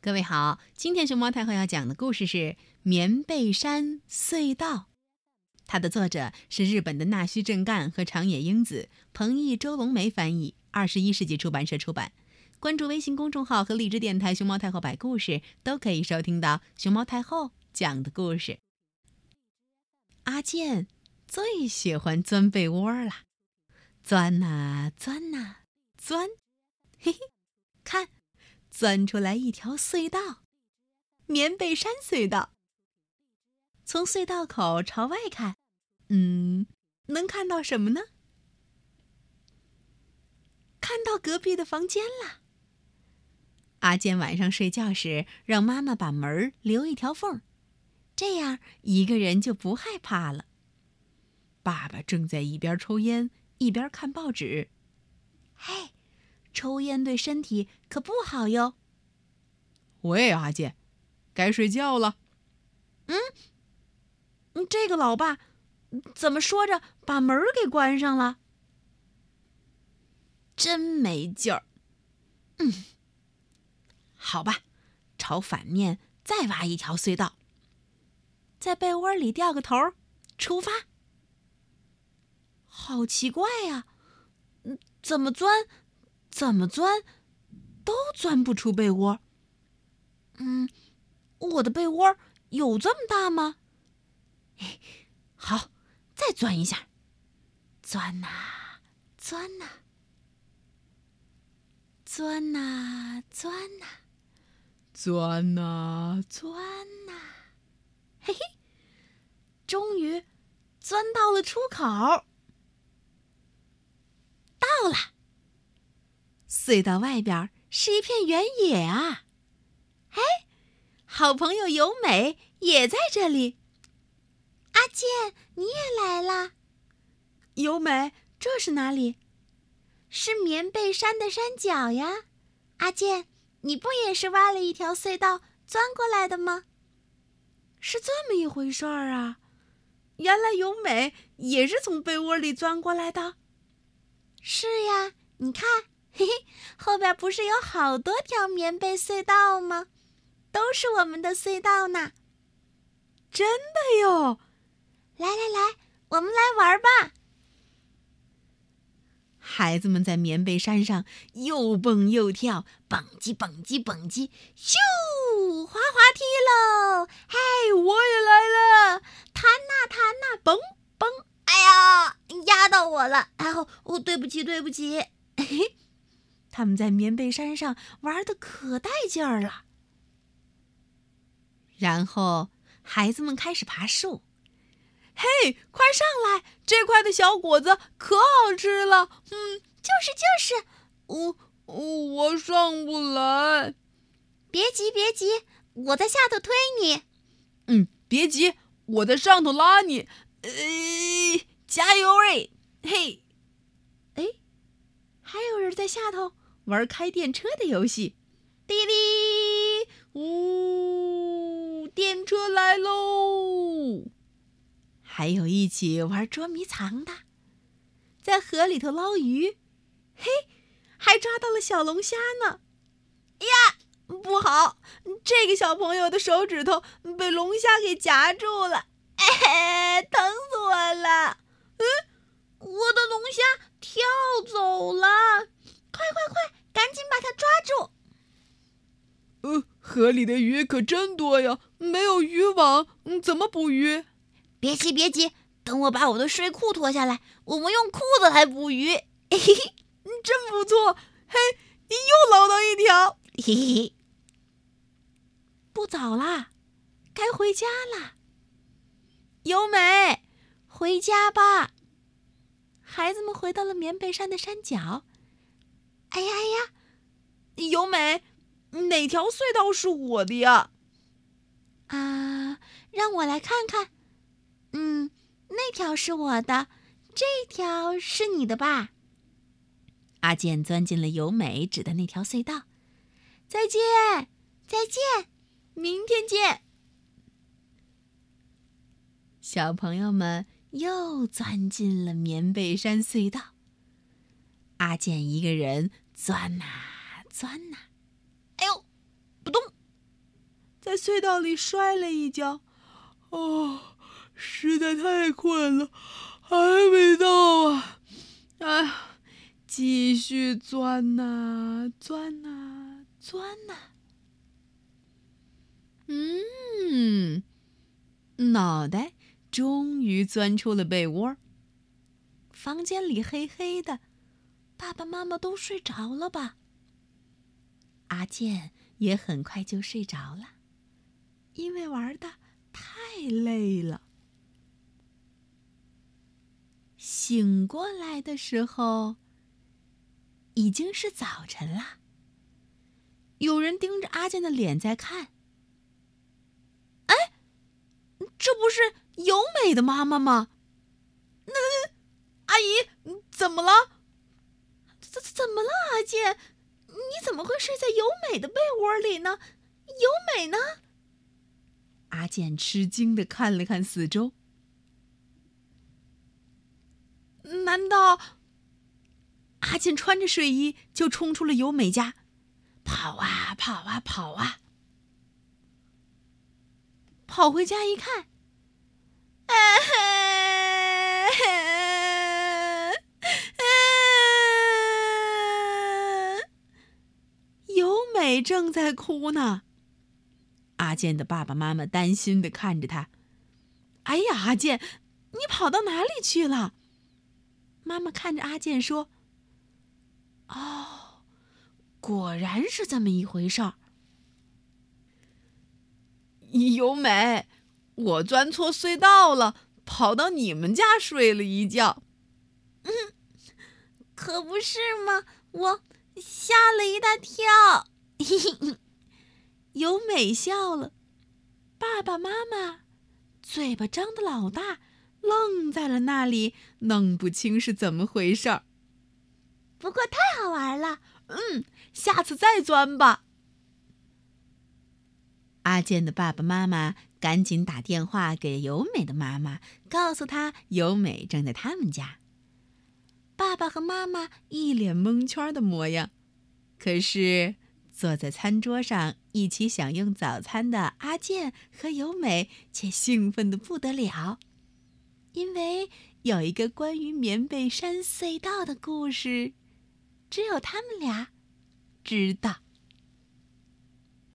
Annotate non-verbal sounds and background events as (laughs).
各位好，今天熊猫太后要讲的故事是《棉被山隧道》，它的作者是日本的纳须正干和长野英子，彭毅、周龙梅翻译，二十一世纪出版社出版。关注微信公众号和荔枝电台“熊猫太后摆故事”，都可以收听到熊猫太后讲的故事。阿健最喜欢钻被窝了，钻呐钻呐钻，嘿嘿，看。钻出来一条隧道，棉被山隧道。从隧道口朝外看，嗯，能看到什么呢？看到隔壁的房间了。阿健晚上睡觉时，让妈妈把门留一条缝，这样一个人就不害怕了。爸爸正在一边抽烟一边看报纸，嘿。抽烟对身体可不好哟。喂，阿健，该睡觉了。嗯，这个老爸怎么说着把门给关上了？真没劲儿。嗯，好吧，朝反面再挖一条隧道，在被窝里掉个头，出发。好奇怪呀，怎么钻？怎么钻，都钻不出被窝。嗯，我的被窝有这么大吗？好，再钻一下，钻呐，钻呐，钻呐，钻呐，钻呐，钻呐，嘿嘿，终于钻到了出口，到了。隧道外边是一片原野啊！哎，好朋友由美也在这里。阿健，你也来啦？由美，这是哪里？是棉被山的山脚呀。阿健，你不也是挖了一条隧道钻过来的吗？是这么一回事儿啊！原来由美也是从被窝里钻过来的。是呀，你看。嘿嘿，后边不是有好多条棉被隧道吗？都是我们的隧道呢。真的哟！来来来，我们来玩吧。孩子们在棉被山上又蹦又跳，蹦叽蹦叽蹦叽，咻，滑滑梯喽！嘿，我也来了，弹呐弹呐，蹦蹦！哎呀，压到我了！哎，哦，对不起对不起。嘿。(laughs) 他们在棉被山上玩的可带劲儿了。然后孩子们开始爬树。嘿，快上来！这块的小果子可好吃了。嗯，就是就是。我我上不来。别急别急，我在下头推你。嗯，别急，我在上头拉你。呃，加油哎！嘿，哎，还有人在下头。玩开电车的游戏，滴滴，呜，电车来喽！还有一起玩捉迷藏的，在河里头捞鱼，嘿，还抓到了小龙虾呢！呀，不好，这个小朋友的手指头被龙虾给夹住了，哎，疼死我了！嗯，我的龙虾跳走了，快快快！赶紧把它抓住！呃，河里的鱼可真多呀，没有渔网，怎么捕鱼？别急别急，等我把我的睡裤脱下来，我们用裤子来捕鱼。嘿 (laughs) 嘿，真不错！嘿，你又捞到一条！嘿嘿，不早啦，该回家啦。尤美，回家吧。孩子们回到了棉被山的山脚。哎呀哎呀，由美，哪条隧道是我的呀？啊，让我来看看。嗯，那条是我的，这条是你的吧？阿健钻进了由美指的那条隧道。再见，再见，明天见。小朋友们又钻进了棉被山隧道。阿健一个人钻呐钻呐，呦，不动，在隧道里摔了一跤。哦，实在太困了，还没到啊！哎，继续钻呐，钻呐，钻呐。嗯，脑袋终于钻出了被窝。房间里黑黑的，爸爸妈妈都睡着了吧？阿健也很快就睡着了，因为玩的太累了。醒过来的时候，已经是早晨了。有人盯着阿健的脸在看。哎，这不是由美的妈妈吗？那阿姨怎么了？怎怎么了，阿健？你怎么会睡在由美的被窝里呢？由美呢？阿健吃惊的看了看四周，难道阿健穿着睡衣就冲出了由美家，跑啊跑啊跑啊，跑回家一看，美正在哭呢。阿健的爸爸妈妈担心的看着他。哎呀，阿健，你跑到哪里去了？妈妈看着阿健说：“哦，果然是这么一回事儿。”由美，我钻错隧道了，跑到你们家睡了一觉。嗯，可不是吗？我吓了一大跳。由美笑了，爸爸妈妈嘴巴张得老大，愣在了那里，弄不清是怎么回事儿。不过太好玩了，嗯，下次再钻吧。阿健的爸爸妈妈赶紧打电话给由美的妈妈，告诉她由美正在他们家。爸爸和妈妈一脸蒙圈的模样，可是。坐在餐桌上一起享用早餐的阿健和由美却兴奋的不得了，因为有一个关于棉被山隧道的故事，只有他们俩知道。